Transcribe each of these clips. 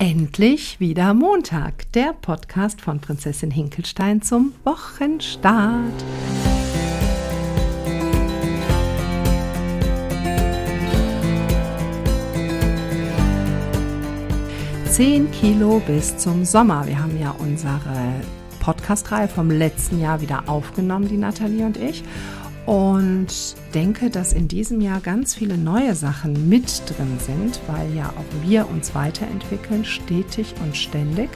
Endlich wieder Montag, der Podcast von Prinzessin Hinkelstein zum Wochenstart. Zehn Kilo bis zum Sommer. Wir haben ja unsere Podcast-Reihe vom letzten Jahr wieder aufgenommen, die Nathalie und ich und denke, dass in diesem Jahr ganz viele neue Sachen mit drin sind, weil ja auch wir uns weiterentwickeln, stetig und ständig.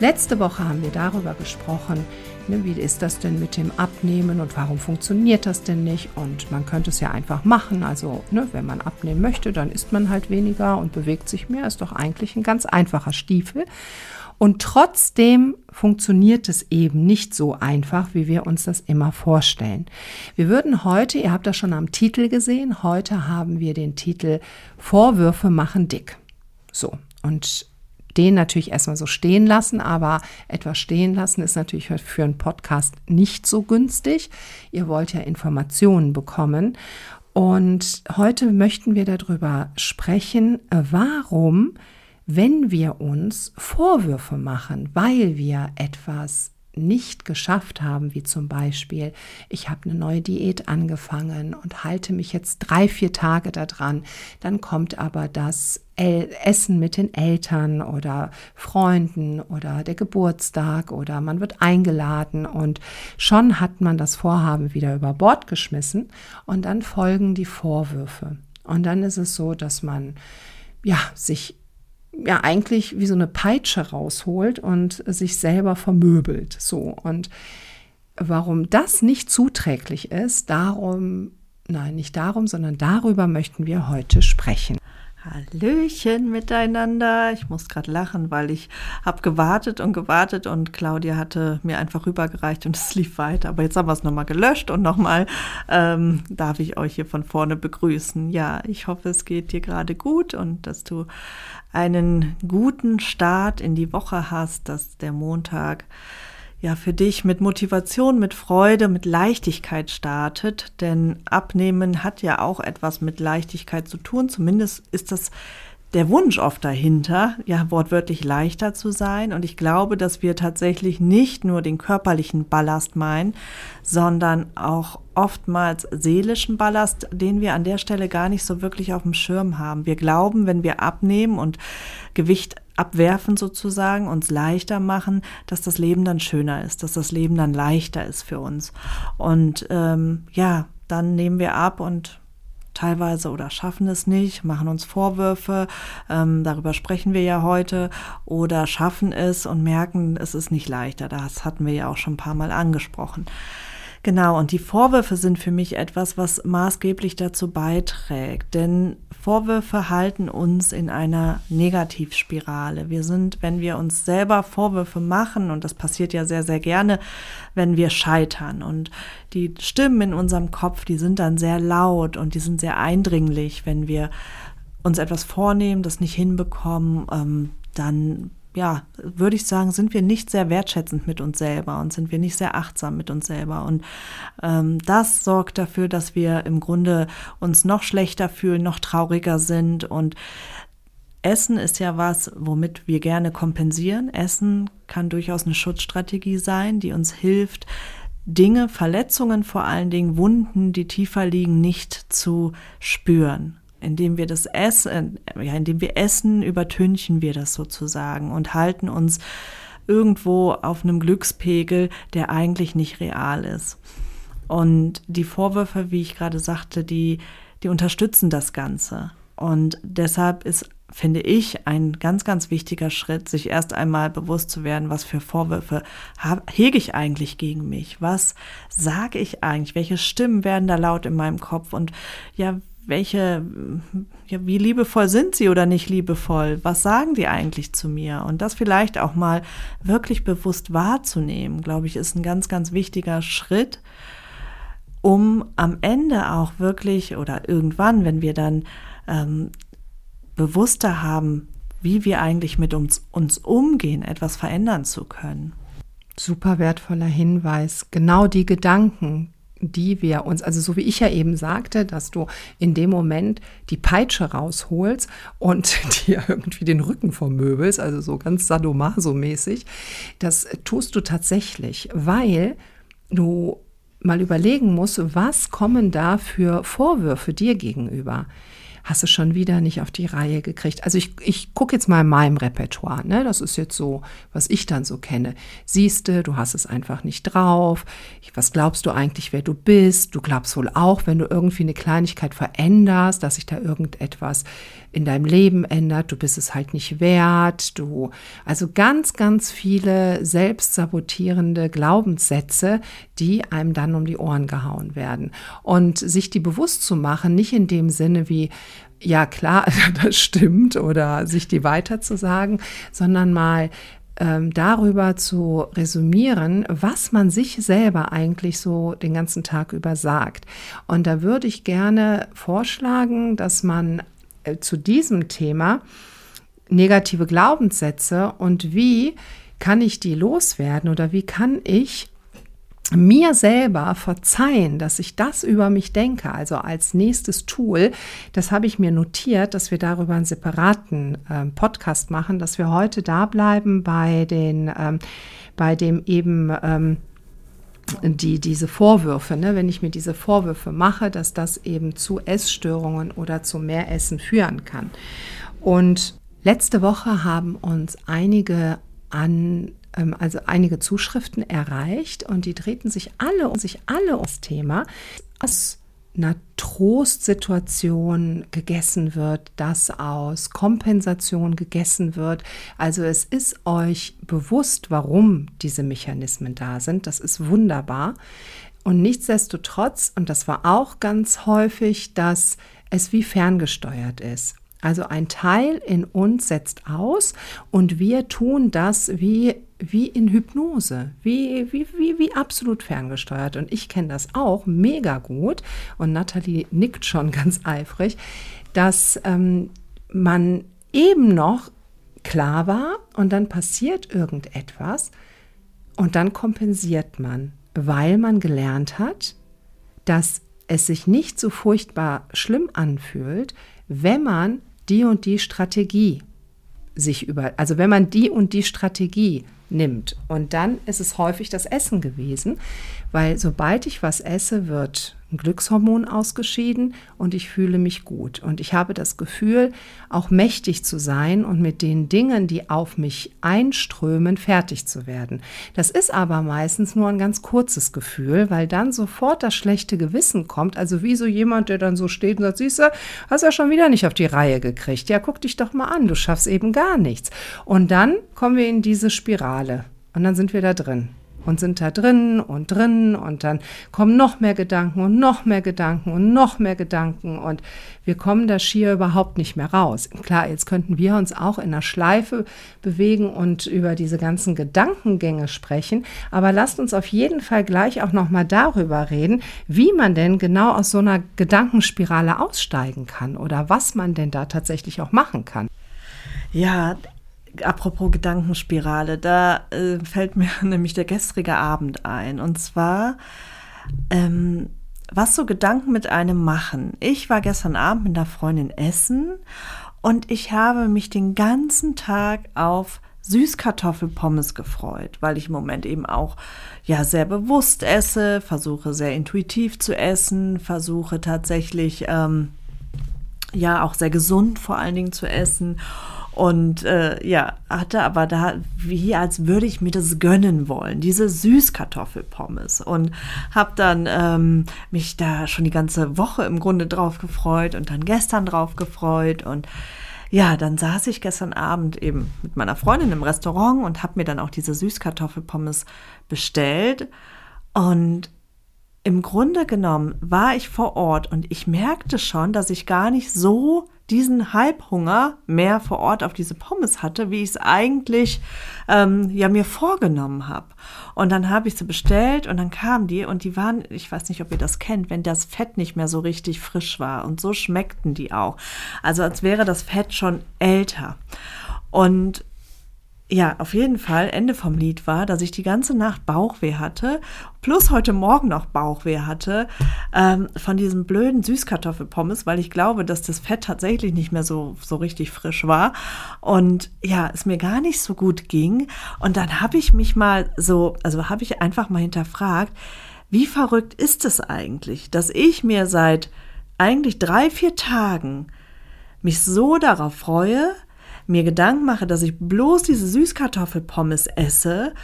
Letzte Woche haben wir darüber gesprochen, ne, wie ist das denn mit dem Abnehmen und warum funktioniert das denn nicht? Und man könnte es ja einfach machen. Also, ne, wenn man abnehmen möchte, dann isst man halt weniger und bewegt sich mehr. Ist doch eigentlich ein ganz einfacher Stiefel. Und trotzdem funktioniert es eben nicht so einfach, wie wir uns das immer vorstellen. Wir würden heute, ihr habt das schon am Titel gesehen, heute haben wir den Titel Vorwürfe machen dick. So, und den natürlich erstmal so stehen lassen, aber etwas stehen lassen ist natürlich für einen Podcast nicht so günstig. Ihr wollt ja Informationen bekommen. Und heute möchten wir darüber sprechen, warum wenn wir uns Vorwürfe machen, weil wir etwas nicht geschafft haben, wie zum Beispiel, ich habe eine neue Diät angefangen und halte mich jetzt drei, vier Tage daran, dann kommt aber das Essen mit den Eltern oder Freunden oder der Geburtstag oder man wird eingeladen und schon hat man das Vorhaben wieder über Bord geschmissen und dann folgen die Vorwürfe. Und dann ist es so, dass man ja sich ja eigentlich wie so eine Peitsche rausholt und sich selber vermöbelt. So. Und warum das nicht zuträglich ist, darum, nein, nicht darum, sondern darüber möchten wir heute sprechen. Hallöchen miteinander. Ich muss gerade lachen, weil ich habe gewartet und gewartet und Claudia hatte mir einfach rübergereicht und es lief weiter. Aber jetzt haben wir es nochmal gelöscht und nochmal ähm, darf ich euch hier von vorne begrüßen. Ja, ich hoffe, es geht dir gerade gut und dass du einen guten Start in die Woche hast, dass der Montag ja für dich mit Motivation, mit Freude, mit Leichtigkeit startet. Denn Abnehmen hat ja auch etwas mit Leichtigkeit zu tun. Zumindest ist das der Wunsch oft dahinter, ja wortwörtlich leichter zu sein. Und ich glaube, dass wir tatsächlich nicht nur den körperlichen Ballast meinen, sondern auch oftmals seelischen Ballast, den wir an der Stelle gar nicht so wirklich auf dem Schirm haben. Wir glauben, wenn wir abnehmen und Gewicht abwerfen sozusagen, uns leichter machen, dass das Leben dann schöner ist, dass das Leben dann leichter ist für uns. Und ähm, ja, dann nehmen wir ab und teilweise oder schaffen es nicht, machen uns Vorwürfe, ähm, darüber sprechen wir ja heute, oder schaffen es und merken, es ist nicht leichter. Das hatten wir ja auch schon ein paar Mal angesprochen. Genau, und die Vorwürfe sind für mich etwas, was maßgeblich dazu beiträgt, denn Vorwürfe halten uns in einer Negativspirale. Wir sind, wenn wir uns selber Vorwürfe machen, und das passiert ja sehr, sehr gerne, wenn wir scheitern. Und die Stimmen in unserem Kopf, die sind dann sehr laut und die sind sehr eindringlich, wenn wir uns etwas vornehmen, das nicht hinbekommen, ähm, dann ja, würde ich sagen, sind wir nicht sehr wertschätzend mit uns selber und sind wir nicht sehr achtsam mit uns selber. Und ähm, das sorgt dafür, dass wir im Grunde uns noch schlechter fühlen, noch trauriger sind. Und Essen ist ja was, womit wir gerne kompensieren. Essen kann durchaus eine Schutzstrategie sein, die uns hilft, Dinge, Verletzungen vor allen Dingen, Wunden, die tiefer liegen, nicht zu spüren indem wir das essen, ja, indem wir essen, übertünchen wir das sozusagen und halten uns irgendwo auf einem Glückspegel, der eigentlich nicht real ist. Und die Vorwürfe, wie ich gerade sagte, die, die unterstützen das Ganze. Und deshalb ist, finde ich, ein ganz, ganz wichtiger Schritt, sich erst einmal bewusst zu werden, was für Vorwürfe hege ich eigentlich gegen mich? Was sage ich eigentlich? Welche Stimmen werden da laut in meinem Kopf? Und ja, welche, ja, wie liebevoll sind sie oder nicht liebevoll? Was sagen die eigentlich zu mir? Und das vielleicht auch mal wirklich bewusst wahrzunehmen, glaube ich, ist ein ganz, ganz wichtiger Schritt, um am Ende auch wirklich oder irgendwann, wenn wir dann ähm, bewusster haben, wie wir eigentlich mit uns, uns umgehen, etwas verändern zu können. Super wertvoller Hinweis. Genau die Gedanken, die wir uns, also so wie ich ja eben sagte, dass du in dem Moment die Peitsche rausholst und dir irgendwie den Rücken vermöbelst, also so ganz sadomaso-mäßig, das tust du tatsächlich, weil du mal überlegen musst, was kommen da für Vorwürfe dir gegenüber hast du schon wieder nicht auf die Reihe gekriegt. Also ich, ich gucke jetzt mal in meinem Repertoire, ne? das ist jetzt so, was ich dann so kenne. Siehst du, du hast es einfach nicht drauf. Was glaubst du eigentlich, wer du bist? Du glaubst wohl auch, wenn du irgendwie eine Kleinigkeit veränderst, dass sich da irgendetwas in deinem Leben ändert. Du bist es halt nicht wert. Du, also ganz, ganz viele selbstsabotierende Glaubenssätze, die einem dann um die Ohren gehauen werden. Und sich die bewusst zu machen, nicht in dem Sinne wie, ja klar, das stimmt oder sich die weiter zu sagen, sondern mal ähm, darüber zu resümieren, was man sich selber eigentlich so den ganzen Tag über sagt. Und da würde ich gerne vorschlagen, dass man äh, zu diesem Thema negative Glaubenssätze und wie kann ich die loswerden oder wie kann ich mir selber verzeihen, dass ich das über mich denke, also als nächstes Tool, das habe ich mir notiert, dass wir darüber einen separaten äh, Podcast machen, dass wir heute da bleiben bei den, ähm, bei dem eben ähm, die, diese Vorwürfe, ne, wenn ich mir diese Vorwürfe mache, dass das eben zu Essstörungen oder zu mehr Essen führen kann. Und letzte Woche haben uns einige an ähm, also einige Zuschriften erreicht und die drehten sich alle um sich alle ums Thema, aus einer Trostsituation gegessen wird, dass aus Kompensation gegessen wird. Also es ist euch bewusst, warum diese Mechanismen da sind. Das ist wunderbar. Und nichtsdestotrotz, und das war auch ganz häufig, dass es wie ferngesteuert ist. Also ein Teil in uns setzt aus und wir tun das wie, wie in Hypnose, wie, wie, wie, wie absolut ferngesteuert. Und ich kenne das auch mega gut und Nathalie nickt schon ganz eifrig, dass ähm, man eben noch klar war und dann passiert irgendetwas und dann kompensiert man, weil man gelernt hat, dass es sich nicht so furchtbar schlimm anfühlt, wenn man die und die Strategie sich über, also wenn man die und die Strategie nimmt. Und dann ist es häufig das Essen gewesen, weil sobald ich was esse, wird ein Glückshormon ausgeschieden und ich fühle mich gut. Und ich habe das Gefühl, auch mächtig zu sein und mit den Dingen, die auf mich einströmen, fertig zu werden. Das ist aber meistens nur ein ganz kurzes Gefühl, weil dann sofort das schlechte Gewissen kommt. Also wie so jemand, der dann so steht und sagt, siehst du, hast ja schon wieder nicht auf die Reihe gekriegt. Ja, guck dich doch mal an, du schaffst eben gar nichts. Und dann kommen wir in diese Spirale und dann sind wir da drin und sind da drin und drin und dann kommen noch mehr Gedanken und noch mehr Gedanken und noch mehr Gedanken und wir kommen da schier überhaupt nicht mehr raus. Klar, jetzt könnten wir uns auch in einer Schleife bewegen und über diese ganzen Gedankengänge sprechen, aber lasst uns auf jeden Fall gleich auch noch mal darüber reden, wie man denn genau aus so einer Gedankenspirale aussteigen kann oder was man denn da tatsächlich auch machen kann. Ja, apropos Gedankenspirale, da äh, fällt mir nämlich der gestrige Abend ein. Und zwar, ähm, was so Gedanken mit einem machen. Ich war gestern Abend mit einer Freundin essen und ich habe mich den ganzen Tag auf Süßkartoffelpommes gefreut, weil ich im Moment eben auch ja sehr bewusst esse, versuche sehr intuitiv zu essen, versuche tatsächlich ähm, ja auch sehr gesund vor allen Dingen zu essen und äh, ja, hatte aber da, wie als würde ich mir das gönnen wollen, diese Süßkartoffelpommes. Und habe dann ähm, mich da schon die ganze Woche im Grunde drauf gefreut und dann gestern drauf gefreut. Und ja, dann saß ich gestern Abend eben mit meiner Freundin im Restaurant und habe mir dann auch diese Süßkartoffelpommes bestellt. Und im Grunde genommen war ich vor Ort und ich merkte schon, dass ich gar nicht so diesen Halbhunger mehr vor Ort auf diese Pommes hatte, wie ich es eigentlich ähm, ja mir vorgenommen habe. Und dann habe ich sie bestellt und dann kamen die und die waren, ich weiß nicht, ob ihr das kennt, wenn das Fett nicht mehr so richtig frisch war und so schmeckten die auch. Also als wäre das Fett schon älter. Und ja, auf jeden Fall, Ende vom Lied war, dass ich die ganze Nacht Bauchweh hatte, plus heute Morgen noch Bauchweh hatte, ähm, von diesem blöden Süßkartoffelpommes, weil ich glaube, dass das Fett tatsächlich nicht mehr so, so richtig frisch war. Und ja, es mir gar nicht so gut ging. Und dann habe ich mich mal so, also habe ich einfach mal hinterfragt, wie verrückt ist es eigentlich, dass ich mir seit eigentlich drei, vier Tagen mich so darauf freue, mir Gedanken mache, dass ich bloß diese Süßkartoffelpommes esse,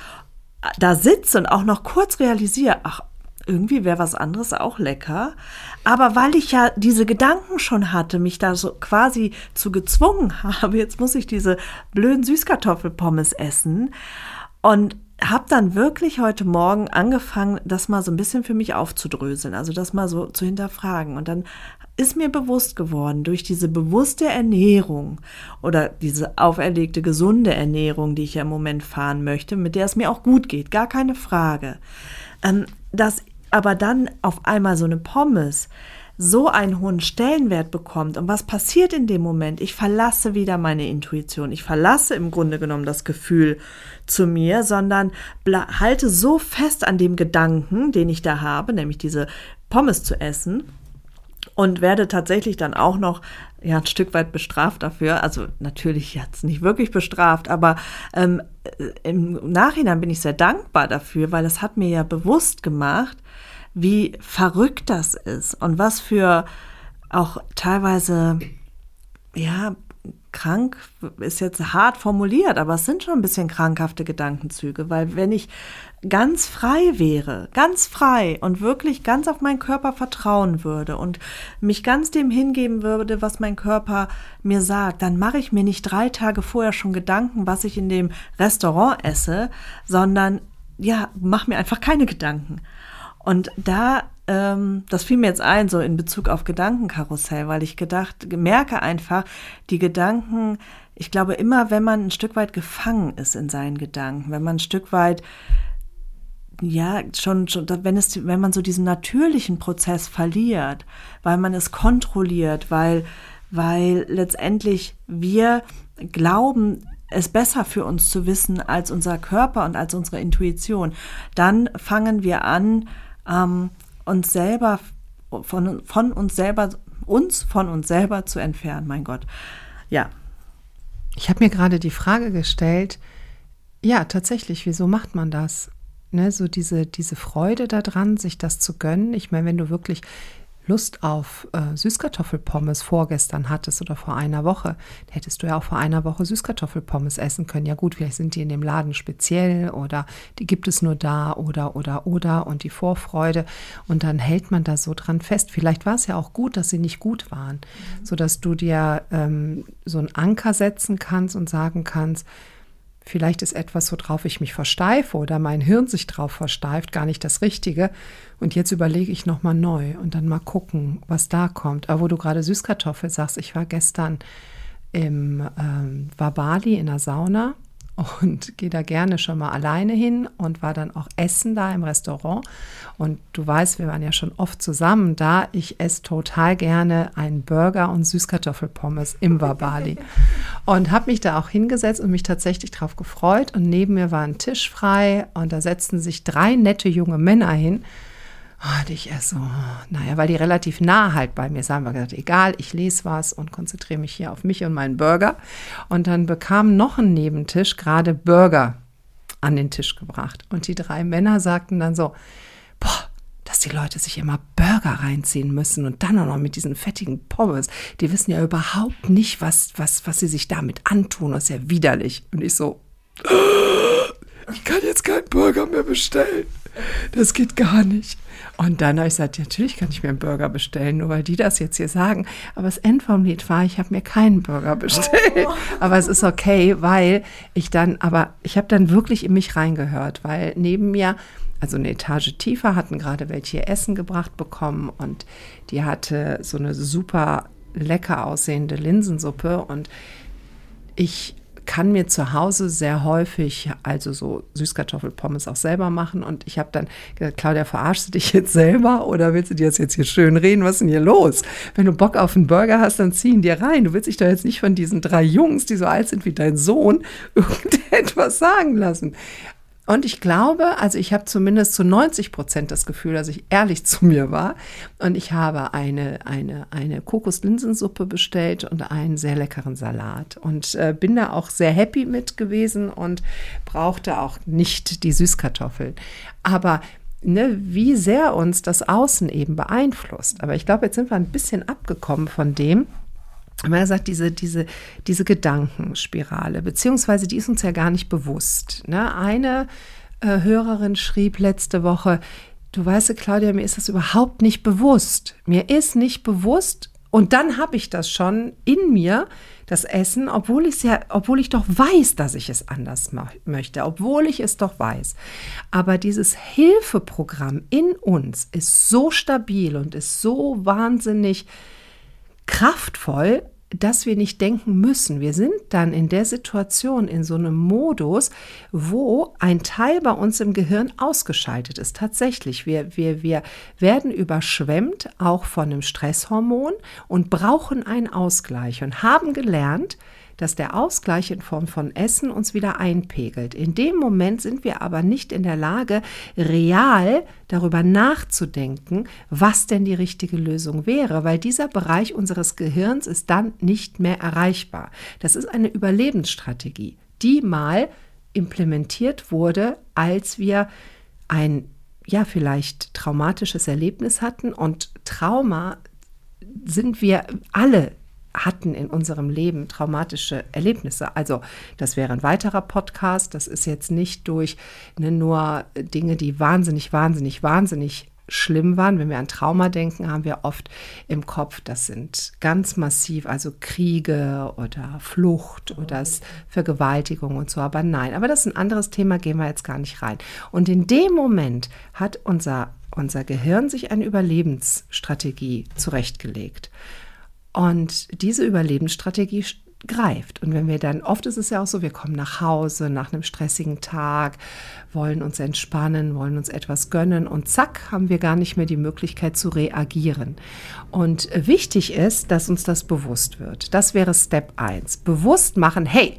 da sitze und auch noch kurz realisiere, ach, irgendwie wäre was anderes auch lecker. Aber weil ich ja diese Gedanken schon hatte, mich da so quasi zu gezwungen habe, jetzt muss ich diese blöden Süßkartoffelpommes essen. Und habe dann wirklich heute Morgen angefangen, das mal so ein bisschen für mich aufzudröseln, also das mal so zu hinterfragen. Und dann ist mir bewusst geworden, durch diese bewusste Ernährung oder diese auferlegte gesunde Ernährung, die ich ja im Moment fahren möchte, mit der es mir auch gut geht, gar keine Frage, ähm, dass aber dann auf einmal so eine Pommes so einen hohen Stellenwert bekommt. Und was passiert in dem Moment? Ich verlasse wieder meine Intuition. Ich verlasse im Grunde genommen das Gefühl zu mir, sondern halte so fest an dem Gedanken, den ich da habe, nämlich diese Pommes zu essen und werde tatsächlich dann auch noch ja ein Stück weit bestraft dafür. Also natürlich jetzt nicht wirklich bestraft, aber ähm, im Nachhinein bin ich sehr dankbar dafür, weil es hat mir ja bewusst gemacht, wie verrückt das ist und was für auch teilweise, ja, krank ist jetzt hart formuliert, aber es sind schon ein bisschen krankhafte Gedankenzüge, weil wenn ich ganz frei wäre, ganz frei und wirklich ganz auf meinen Körper vertrauen würde und mich ganz dem hingeben würde, was mein Körper mir sagt, dann mache ich mir nicht drei Tage vorher schon Gedanken, was ich in dem Restaurant esse, sondern ja, mach mir einfach keine Gedanken. Und da, ähm, das fiel mir jetzt ein, so in Bezug auf Gedankenkarussell, weil ich gedacht, merke einfach, die Gedanken, ich glaube immer, wenn man ein Stück weit gefangen ist in seinen Gedanken, wenn man ein Stück weit ja, schon, schon, wenn es, wenn man so diesen natürlichen Prozess verliert, weil man es kontrolliert, weil, weil letztendlich wir glauben, es besser für uns zu wissen als unser Körper und als unsere Intuition, dann fangen wir an, ähm, uns selber von, von uns selber, uns von uns selber zu entfernen, mein Gott. Ja. Ich habe mir gerade die Frage gestellt, ja, tatsächlich, wieso macht man das? Ne, so diese, diese Freude daran, sich das zu gönnen. Ich meine, wenn du wirklich Lust auf äh, Süßkartoffelpommes vorgestern hattest oder vor einer Woche, hättest du ja auch vor einer Woche Süßkartoffelpommes essen können. Ja gut, vielleicht sind die in dem Laden speziell oder die gibt es nur da oder oder oder und die Vorfreude und dann hält man da so dran fest. Vielleicht war es ja auch gut, dass sie nicht gut waren, mhm. sodass du dir ähm, so einen Anker setzen kannst und sagen kannst, Vielleicht ist etwas, worauf ich mich versteife oder mein Hirn sich drauf versteift, gar nicht das Richtige. Und jetzt überlege ich nochmal neu und dann mal gucken, was da kommt. Aber wo du gerade Süßkartoffel sagst, ich war gestern im ähm, war in der Sauna und gehe da gerne schon mal alleine hin und war dann auch essen da im Restaurant. Und du weißt, wir waren ja schon oft zusammen da. Ich esse total gerne einen Burger und Süßkartoffelpommes im Wabali. und habe mich da auch hingesetzt und mich tatsächlich drauf gefreut. Und neben mir war ein Tisch frei und da setzten sich drei nette junge Männer hin. Und ich erst so, naja, weil die relativ nah halt bei mir sind, haben wir gesagt, egal, ich lese was und konzentriere mich hier auf mich und meinen Burger. Und dann bekam noch ein Nebentisch gerade Burger an den Tisch gebracht. Und die drei Männer sagten dann so, boah, dass die Leute sich immer Burger reinziehen müssen und dann auch noch mit diesen fettigen Pommes. Die wissen ja überhaupt nicht, was, was, was sie sich damit antun. Das ist ja widerlich. Und ich so, ich kann jetzt keinen Burger mehr bestellen. Das geht gar nicht. Und dann habe ich gesagt, natürlich kann ich mir einen Burger bestellen, nur weil die das jetzt hier sagen. Aber das End vom Lied war, ich habe mir keinen Burger bestellt. Oh. Aber es ist okay, weil ich dann, aber ich habe dann wirklich in mich reingehört, weil neben mir also eine Etage tiefer, hatten gerade welche Essen gebracht bekommen und die hatte so eine super lecker aussehende Linsensuppe und ich kann mir zu Hause sehr häufig also so Süßkartoffelpommes auch selber machen und ich habe dann gesagt, Claudia, verarschst du dich jetzt selber oder willst du dir das jetzt hier schön reden? Was ist denn hier los? Wenn du Bock auf einen Burger hast, dann zieh ihn dir rein. Du willst dich doch jetzt nicht von diesen drei Jungs, die so alt sind wie dein Sohn, irgendetwas sagen lassen. Und ich glaube, also ich habe zumindest zu 90 Prozent das Gefühl, dass ich ehrlich zu mir war. Und ich habe eine, eine, eine Kokoslinsensuppe bestellt und einen sehr leckeren Salat. Und äh, bin da auch sehr happy mit gewesen und brauchte auch nicht die Süßkartoffeln. Aber Ne, wie sehr uns das Außen eben beeinflusst. Aber ich glaube, jetzt sind wir ein bisschen abgekommen von dem, haben wir gesagt, diese, diese, diese Gedankenspirale, beziehungsweise die ist uns ja gar nicht bewusst. Ne? Eine äh, Hörerin schrieb letzte Woche, du weißt, Claudia, mir ist das überhaupt nicht bewusst. Mir ist nicht bewusst, und dann habe ich das schon in mir, das Essen, obwohl ich ja, obwohl ich doch weiß, dass ich es anders möchte, obwohl ich es doch weiß. Aber dieses Hilfeprogramm in uns ist so stabil und ist so wahnsinnig kraftvoll, dass wir nicht denken müssen. Wir sind dann in der Situation, in so einem Modus, wo ein Teil bei uns im Gehirn ausgeschaltet ist. Tatsächlich, wir, wir, wir werden überschwemmt, auch von einem Stresshormon und brauchen einen Ausgleich und haben gelernt, dass der Ausgleich in Form von Essen uns wieder einpegelt. In dem Moment sind wir aber nicht in der Lage, real darüber nachzudenken, was denn die richtige Lösung wäre, weil dieser Bereich unseres Gehirns ist dann nicht mehr erreichbar. Das ist eine Überlebensstrategie, die mal implementiert wurde, als wir ein ja vielleicht traumatisches Erlebnis hatten und Trauma sind wir alle hatten in unserem Leben traumatische Erlebnisse. Also das wäre ein weiterer Podcast. Das ist jetzt nicht durch ne, nur Dinge, die wahnsinnig, wahnsinnig, wahnsinnig schlimm waren. Wenn wir an Trauma denken, haben wir oft im Kopf, das sind ganz massiv, also Kriege oder Flucht oder Vergewaltigung und so. Aber nein, aber das ist ein anderes Thema, gehen wir jetzt gar nicht rein. Und in dem Moment hat unser, unser Gehirn sich eine Überlebensstrategie zurechtgelegt. Und diese Überlebensstrategie greift. Und wenn wir dann, oft ist es ja auch so, wir kommen nach Hause nach einem stressigen Tag, wollen uns entspannen, wollen uns etwas gönnen und zack, haben wir gar nicht mehr die Möglichkeit zu reagieren. Und wichtig ist, dass uns das bewusst wird. Das wäre Step 1. Bewusst machen, hey,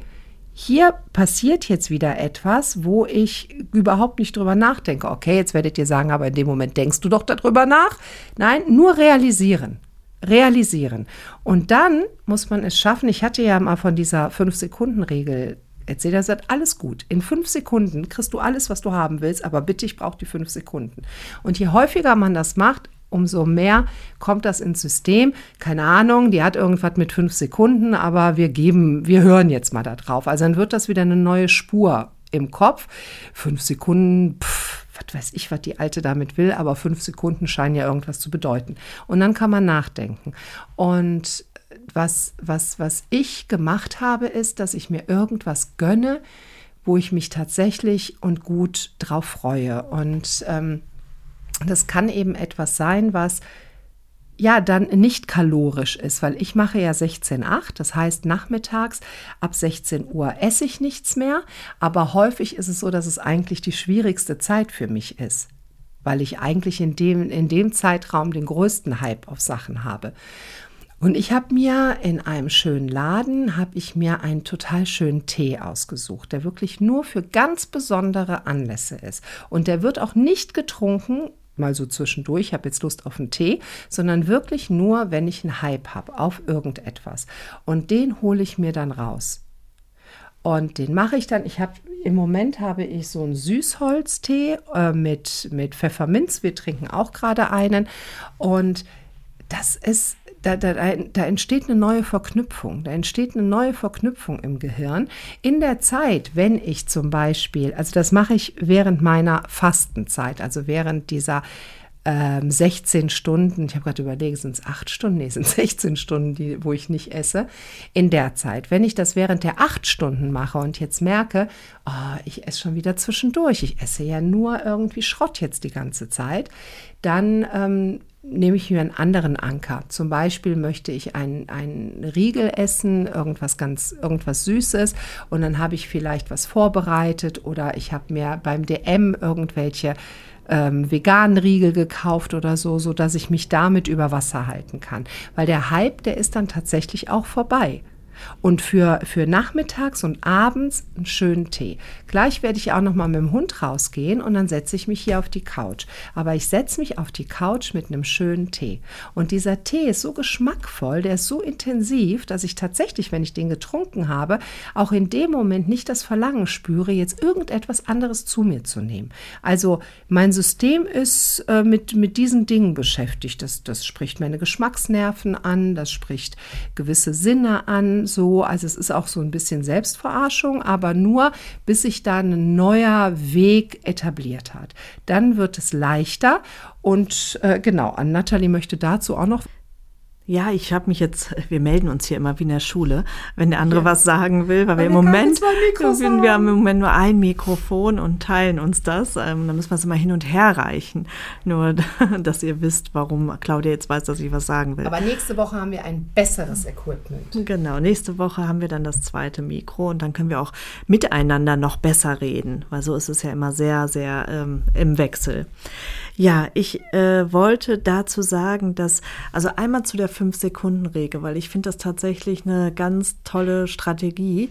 hier passiert jetzt wieder etwas, wo ich überhaupt nicht drüber nachdenke. Okay, jetzt werdet ihr sagen, aber in dem Moment denkst du doch darüber nach. Nein, nur realisieren realisieren. Und dann muss man es schaffen, ich hatte ja mal von dieser Fünf-Sekunden-Regel erzählt, er sagt, alles gut. In fünf Sekunden kriegst du alles, was du haben willst, aber bitte, ich brauche die fünf Sekunden. Und je häufiger man das macht, umso mehr kommt das ins System. Keine Ahnung, die hat irgendwas mit fünf Sekunden, aber wir geben, wir hören jetzt mal da drauf. Also dann wird das wieder eine neue Spur im Kopf. Fünf Sekunden, pff, was weiß ich, was die Alte damit will, aber fünf Sekunden scheinen ja irgendwas zu bedeuten. Und dann kann man nachdenken. Und was, was, was ich gemacht habe, ist, dass ich mir irgendwas gönne, wo ich mich tatsächlich und gut drauf freue. Und ähm, das kann eben etwas sein, was ja dann nicht kalorisch ist, weil ich mache ja 16,8, das heißt nachmittags ab 16 Uhr esse ich nichts mehr, aber häufig ist es so, dass es eigentlich die schwierigste Zeit für mich ist, weil ich eigentlich in dem, in dem Zeitraum den größten Hype auf Sachen habe. Und ich habe mir in einem schönen Laden, habe ich mir einen total schönen Tee ausgesucht, der wirklich nur für ganz besondere Anlässe ist. Und der wird auch nicht getrunken mal so zwischendurch, ich habe jetzt Lust auf einen Tee, sondern wirklich nur, wenn ich einen Hype habe auf irgendetwas. Und den hole ich mir dann raus. Und den mache ich dann, ich habe im Moment habe ich so einen Süßholztee äh, mit, mit Pfefferminz. Wir trinken auch gerade einen. Und das ist da, da, da entsteht eine neue Verknüpfung. Da entsteht eine neue Verknüpfung im Gehirn. In der Zeit, wenn ich zum Beispiel, also das mache ich während meiner Fastenzeit, also während dieser ähm, 16 Stunden, ich habe gerade überlegt, sind es 8 Stunden? Nee, sind 16 Stunden, die, wo ich nicht esse, in der Zeit. Wenn ich das während der 8 Stunden mache und jetzt merke, oh, ich esse schon wieder zwischendurch, ich esse ja nur irgendwie Schrott jetzt die ganze Zeit, dann ähm, nehme ich mir einen anderen Anker. Zum Beispiel möchte ich einen Riegel essen, irgendwas ganz, irgendwas Süßes und dann habe ich vielleicht was vorbereitet oder ich habe mir beim DM irgendwelche ähm, veganen Riegel gekauft oder so, so dass ich mich damit über Wasser halten kann. Weil der Hype, der ist dann tatsächlich auch vorbei. Und für, für nachmittags und abends einen schönen Tee. Gleich werde ich auch noch mal mit dem Hund rausgehen und dann setze ich mich hier auf die Couch. Aber ich setze mich auf die Couch mit einem schönen Tee. Und dieser Tee ist so geschmackvoll, der ist so intensiv, dass ich tatsächlich, wenn ich den getrunken habe, auch in dem Moment nicht das Verlangen spüre, jetzt irgendetwas anderes zu mir zu nehmen. Also mein System ist äh, mit, mit diesen Dingen beschäftigt. Das, das spricht meine Geschmacksnerven an, das spricht gewisse Sinne an, so, also es ist auch so ein bisschen Selbstverarschung, aber nur bis sich da ein neuer Weg etabliert hat. Dann wird es leichter und äh, genau, an Nathalie möchte dazu auch noch ja, ich habe mich jetzt, wir melden uns hier immer wie in der Schule, wenn der andere ja. was sagen will, weil, weil wir im Moment, wir, wir haben im Moment nur ein Mikrofon und teilen uns das. Ähm, dann müssen wir es immer hin und her reichen. Nur, dass ihr wisst, warum Claudia jetzt weiß, dass ich was sagen will. Aber nächste Woche haben wir ein besseres Equipment. Genau, nächste Woche haben wir dann das zweite Mikro und dann können wir auch miteinander noch besser reden, weil so ist es ja immer sehr, sehr ähm, im Wechsel. Ja, ich äh, wollte dazu sagen, dass, also einmal zu der Fünf-Sekunden-Regel, weil ich finde das tatsächlich eine ganz tolle Strategie.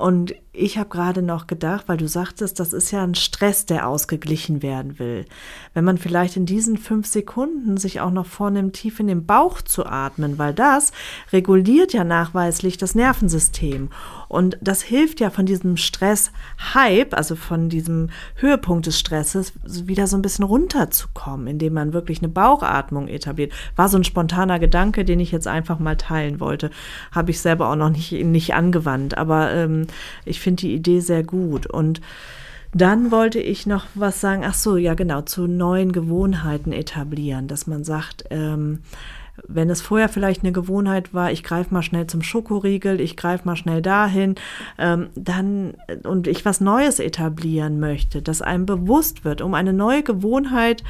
Und ich habe gerade noch gedacht, weil du sagtest, das ist ja ein Stress, der ausgeglichen werden will. Wenn man vielleicht in diesen fünf Sekunden sich auch noch vornimmt, tief in den Bauch zu atmen, weil das reguliert ja nachweislich das Nervensystem. Und das hilft ja von diesem Stress-Hype, also von diesem Höhepunkt des Stresses, wieder so ein bisschen runterzukommen, indem man wirklich eine Bauchatmung etabliert. War so ein spontaner Gedanke, den ich jetzt einfach mal teilen wollte. Habe ich selber auch noch nicht, nicht angewandt. Aber ähm, ich finde die Idee sehr gut. Und dann wollte ich noch was sagen, ach so, ja genau, zu neuen Gewohnheiten etablieren, dass man sagt, ähm, wenn es vorher vielleicht eine Gewohnheit war, ich greife mal schnell zum Schokoriegel, ich greife mal schnell dahin, ähm, dann und ich was Neues etablieren möchte, dass einem bewusst wird, um eine neue Gewohnheit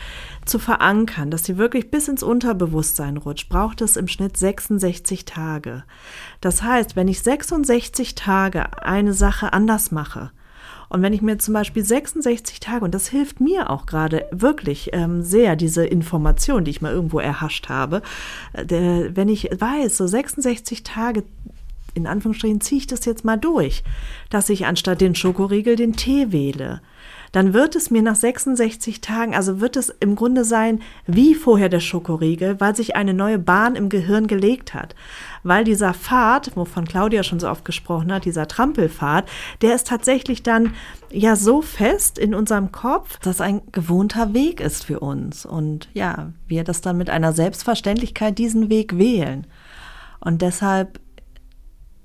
zu verankern, dass sie wirklich bis ins Unterbewusstsein rutscht, braucht es im Schnitt 66 Tage. Das heißt, wenn ich 66 Tage eine Sache anders mache, und wenn ich mir zum Beispiel 66 Tage, und das hilft mir auch gerade wirklich ähm, sehr, diese Information, die ich mal irgendwo erhascht habe, äh, der, wenn ich weiß, so 66 Tage in Anführungsstrichen ziehe ich das jetzt mal durch, dass ich anstatt den Schokoriegel den Tee wähle dann wird es mir nach 66 Tagen, also wird es im Grunde sein wie vorher der Schokoriegel, weil sich eine neue Bahn im Gehirn gelegt hat. Weil dieser Pfad, wovon Claudia schon so oft gesprochen hat, dieser Trampelpfad, der ist tatsächlich dann ja so fest in unserem Kopf, dass ein gewohnter Weg ist für uns. Und ja, wir das dann mit einer Selbstverständlichkeit diesen Weg wählen. Und deshalb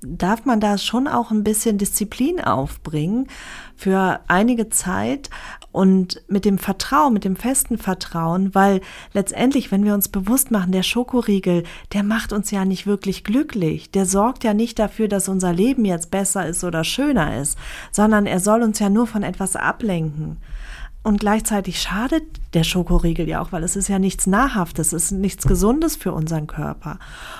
darf man da schon auch ein bisschen Disziplin aufbringen für einige Zeit und mit dem Vertrauen, mit dem festen Vertrauen, weil letztendlich, wenn wir uns bewusst machen, der Schokoriegel, der macht uns ja nicht wirklich glücklich, der sorgt ja nicht dafür, dass unser Leben jetzt besser ist oder schöner ist, sondern er soll uns ja nur von etwas ablenken. Und gleichzeitig schadet der Schokoriegel ja auch, weil es ist ja nichts Nahrhaftes, es ist nichts Gesundes für unseren Körper.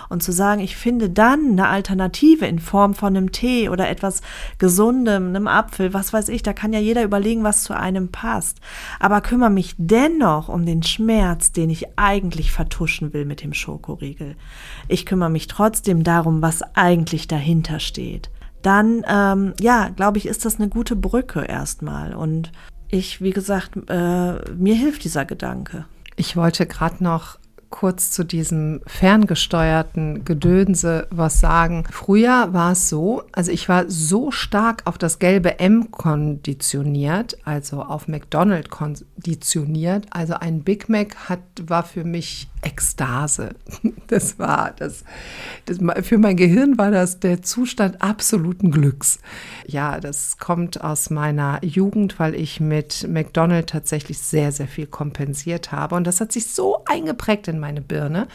Und zu sagen, ich finde dann eine Alternative in Form von einem Tee oder etwas Gesundem, einem Apfel, was weiß ich, da kann ja jeder überlegen, was zu einem passt. Aber kümmere mich dennoch um den Schmerz, den ich eigentlich vertuschen will mit dem Schokoriegel. Ich kümmere mich trotzdem darum, was eigentlich dahinter steht dann, ähm, ja, glaube ich, ist das eine gute Brücke erstmal. Und ich, wie gesagt, äh, mir hilft dieser Gedanke. Ich wollte gerade noch kurz zu diesem ferngesteuerten Gedönse was sagen. Früher war es so, also ich war so stark auf das gelbe M konditioniert, also auf McDonald's konditioniert. Also ein Big Mac hat, war für mich Ekstase. Das war das, das, für mein Gehirn war das der Zustand absoluten Glücks. Ja, das kommt aus meiner Jugend, weil ich mit McDonald's tatsächlich sehr, sehr viel kompensiert habe. Und das hat sich so eingeprägt in meine Birne.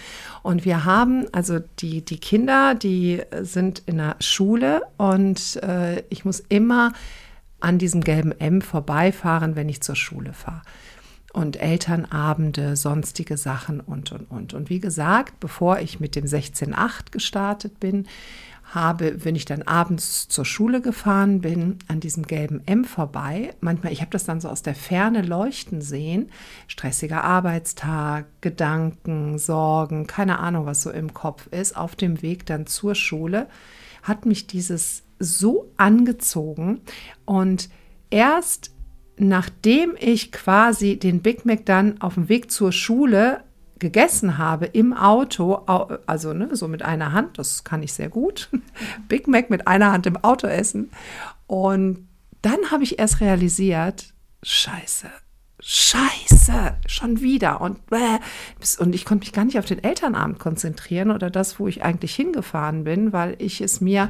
Und wir haben, also die, die Kinder, die sind in der Schule und äh, ich muss immer an diesem gelben M vorbeifahren, wenn ich zur Schule fahre und Elternabende, sonstige Sachen und, und, und. Und wie gesagt, bevor ich mit dem 16.8 gestartet bin, habe, wenn ich dann abends zur Schule gefahren bin, an diesem gelben M vorbei. Manchmal, ich habe das dann so aus der Ferne leuchten sehen. Stressiger Arbeitstag, Gedanken, Sorgen, keine Ahnung, was so im Kopf ist. Auf dem Weg dann zur Schule hat mich dieses so angezogen. Und erst nachdem ich quasi den Big Mac dann auf dem Weg zur Schule gegessen habe im Auto, also ne, so mit einer Hand, das kann ich sehr gut, Big Mac mit einer Hand im Auto essen. Und dann habe ich erst realisiert, scheiße, scheiße, schon wieder. Und, äh, und ich konnte mich gar nicht auf den Elternabend konzentrieren oder das, wo ich eigentlich hingefahren bin, weil ich es mir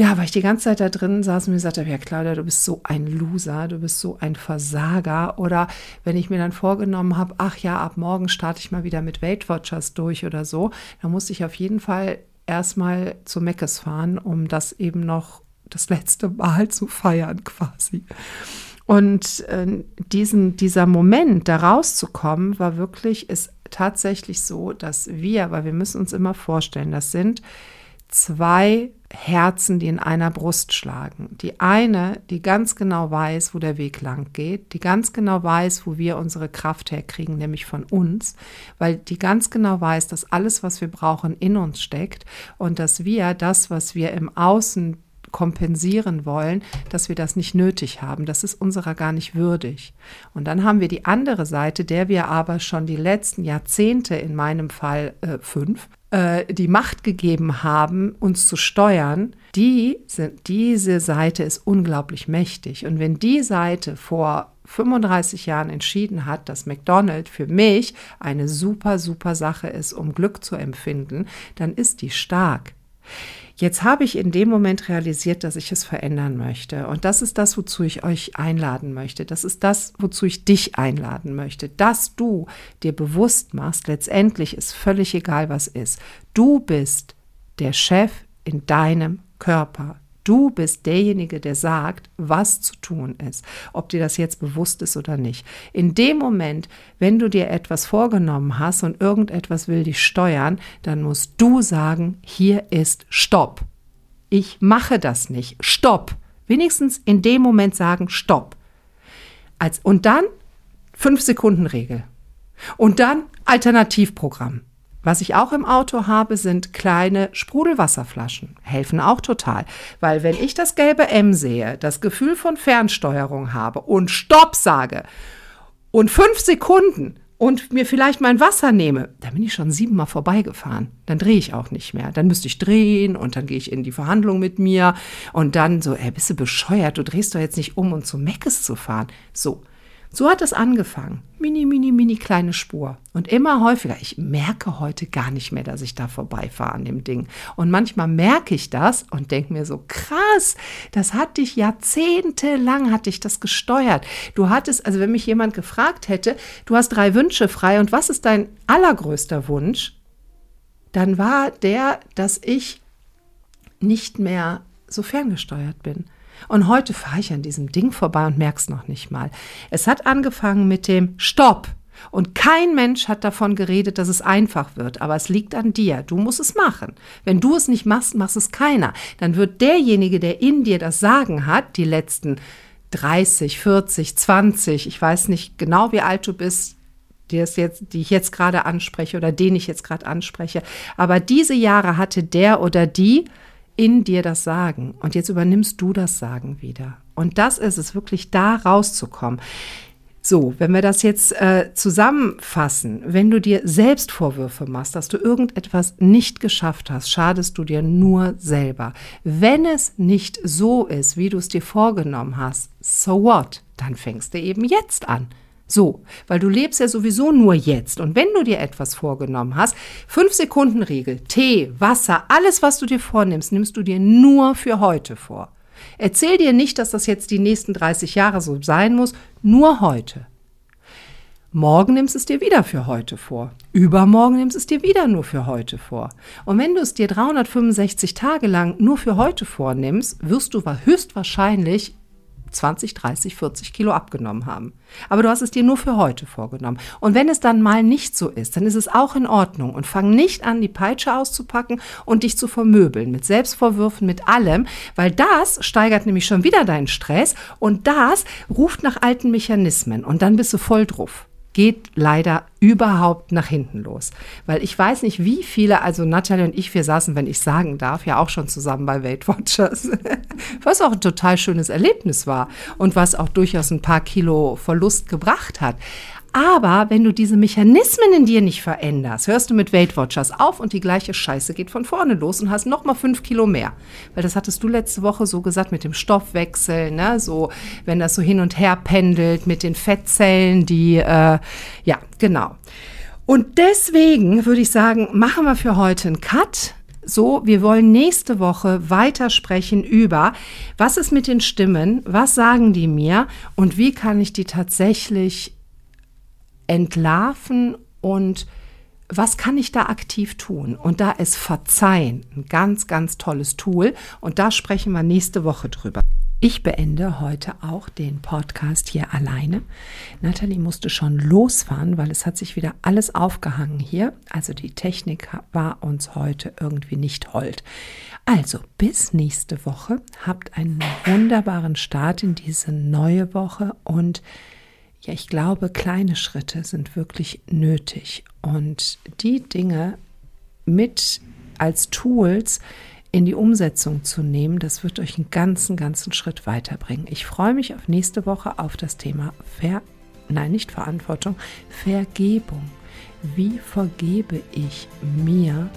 ja, weil ich die ganze Zeit da drin saß und mir gesagt habe, ja Claudia, du bist so ein Loser, du bist so ein Versager. Oder wenn ich mir dann vorgenommen habe, ach ja, ab morgen starte ich mal wieder mit Weight Watchers durch oder so, dann musste ich auf jeden Fall erstmal zu Meckes fahren, um das eben noch das letzte Mal zu feiern quasi. Und äh, diesen, dieser Moment, da rauszukommen, war wirklich, ist tatsächlich so, dass wir, weil wir müssen uns immer vorstellen, das sind zwei Herzen, die in einer Brust schlagen. Die eine, die ganz genau weiß, wo der Weg lang geht, die ganz genau weiß, wo wir unsere Kraft herkriegen, nämlich von uns, weil die ganz genau weiß, dass alles, was wir brauchen, in uns steckt und dass wir das, was wir im Außen kompensieren wollen, dass wir das nicht nötig haben. Das ist unserer gar nicht würdig. Und dann haben wir die andere Seite, der wir aber schon die letzten Jahrzehnte, in meinem Fall äh, fünf, äh, die Macht gegeben haben, uns zu steuern, die sind, diese Seite ist unglaublich mächtig. Und wenn die Seite vor 35 Jahren entschieden hat, dass McDonald's für mich eine super, super Sache ist, um Glück zu empfinden, dann ist die stark. Jetzt habe ich in dem Moment realisiert, dass ich es verändern möchte. Und das ist das, wozu ich euch einladen möchte. Das ist das, wozu ich dich einladen möchte. Dass du dir bewusst machst, letztendlich ist völlig egal, was ist. Du bist der Chef in deinem Körper. Du bist derjenige, der sagt, was zu tun ist, ob dir das jetzt bewusst ist oder nicht. In dem Moment, wenn du dir etwas vorgenommen hast und irgendetwas will dich steuern, dann musst du sagen, hier ist Stopp. Ich mache das nicht. Stopp. Wenigstens in dem Moment sagen, Stopp. Als, und dann fünf Sekunden Regel. Und dann Alternativprogramm. Was ich auch im Auto habe, sind kleine Sprudelwasserflaschen. Helfen auch total. Weil wenn ich das gelbe M sehe, das Gefühl von Fernsteuerung habe und Stopp sage und fünf Sekunden und mir vielleicht mein Wasser nehme, dann bin ich schon siebenmal vorbeigefahren. Dann drehe ich auch nicht mehr. Dann müsste ich drehen und dann gehe ich in die Verhandlung mit mir und dann so, ey, bist du bescheuert? Du drehst doch jetzt nicht um, um zu Meckes zu fahren. So. So hat es angefangen. Mini, mini, mini kleine Spur. Und immer häufiger. Ich merke heute gar nicht mehr, dass ich da vorbeifahre an dem Ding. Und manchmal merke ich das und denke mir so, krass, das hat dich jahrzehntelang, hat dich das gesteuert. Du hattest, also wenn mich jemand gefragt hätte, du hast drei Wünsche frei und was ist dein allergrößter Wunsch? Dann war der, dass ich nicht mehr so ferngesteuert bin. Und heute fahre ich an diesem Ding vorbei und merke es noch nicht mal. Es hat angefangen mit dem Stopp. Und kein Mensch hat davon geredet, dass es einfach wird. Aber es liegt an dir. Du musst es machen. Wenn du es nicht machst, macht es keiner. Dann wird derjenige, der in dir das Sagen hat, die letzten 30, 40, 20, ich weiß nicht genau, wie alt du bist, die, jetzt, die ich jetzt gerade anspreche oder den ich jetzt gerade anspreche. Aber diese Jahre hatte der oder die in dir das Sagen. Und jetzt übernimmst du das Sagen wieder. Und das ist es, wirklich da rauszukommen. So, wenn wir das jetzt äh, zusammenfassen, wenn du dir selbst Vorwürfe machst, dass du irgendetwas nicht geschafft hast, schadest du dir nur selber. Wenn es nicht so ist, wie du es dir vorgenommen hast, so what? Dann fängst du eben jetzt an. So, weil du lebst ja sowieso nur jetzt. Und wenn du dir etwas vorgenommen hast, fünf Sekunden Regel, Tee, Wasser, alles, was du dir vornimmst, nimmst du dir nur für heute vor. Erzähl dir nicht, dass das jetzt die nächsten 30 Jahre so sein muss, nur heute. Morgen nimmst es dir wieder für heute vor. Übermorgen nimmst es dir wieder nur für heute vor. Und wenn du es dir 365 Tage lang nur für heute vornimmst, wirst du höchstwahrscheinlich 20, 30, 40 Kilo abgenommen haben. Aber du hast es dir nur für heute vorgenommen. Und wenn es dann mal nicht so ist, dann ist es auch in Ordnung. Und fang nicht an, die Peitsche auszupacken und dich zu vermöbeln mit Selbstvorwürfen, mit allem, weil das steigert nämlich schon wieder deinen Stress und das ruft nach alten Mechanismen und dann bist du voll drauf geht leider überhaupt nach hinten los. Weil ich weiß nicht, wie viele, also Natalie und ich, wir saßen, wenn ich sagen darf, ja auch schon zusammen bei Weight Watchers, was auch ein total schönes Erlebnis war und was auch durchaus ein paar Kilo Verlust gebracht hat. Aber wenn du diese Mechanismen in dir nicht veränderst, hörst du mit Weight Watchers auf und die gleiche Scheiße geht von vorne los und hast noch mal fünf Kilo mehr. Weil das hattest du letzte Woche so gesagt mit dem Stoffwechsel, ne? So, wenn das so hin und her pendelt mit den Fettzellen, die, äh, ja, genau. Und deswegen würde ich sagen, machen wir für heute einen Cut. So, wir wollen nächste Woche weitersprechen über, was ist mit den Stimmen, was sagen die mir und wie kann ich die tatsächlich entlarven und was kann ich da aktiv tun? Und da ist Verzeihen ein ganz, ganz tolles Tool. Und da sprechen wir nächste Woche drüber. Ich beende heute auch den Podcast hier alleine. Nathalie musste schon losfahren, weil es hat sich wieder alles aufgehangen hier. Also die Technik war uns heute irgendwie nicht hold. Also bis nächste Woche. Habt einen wunderbaren Start in diese neue Woche und ja, ich glaube, kleine Schritte sind wirklich nötig. Und die Dinge mit als Tools in die Umsetzung zu nehmen, das wird euch einen ganzen, ganzen Schritt weiterbringen. Ich freue mich auf nächste Woche auf das Thema Ver, nein, nicht Verantwortung, Vergebung. Wie vergebe ich mir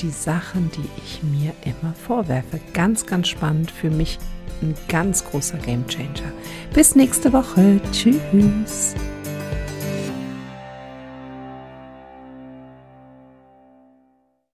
die Sachen, die ich mir immer vorwerfe? Ganz, ganz spannend für mich ein ganz großer Gamechanger. Bis nächste Woche. Tschüss.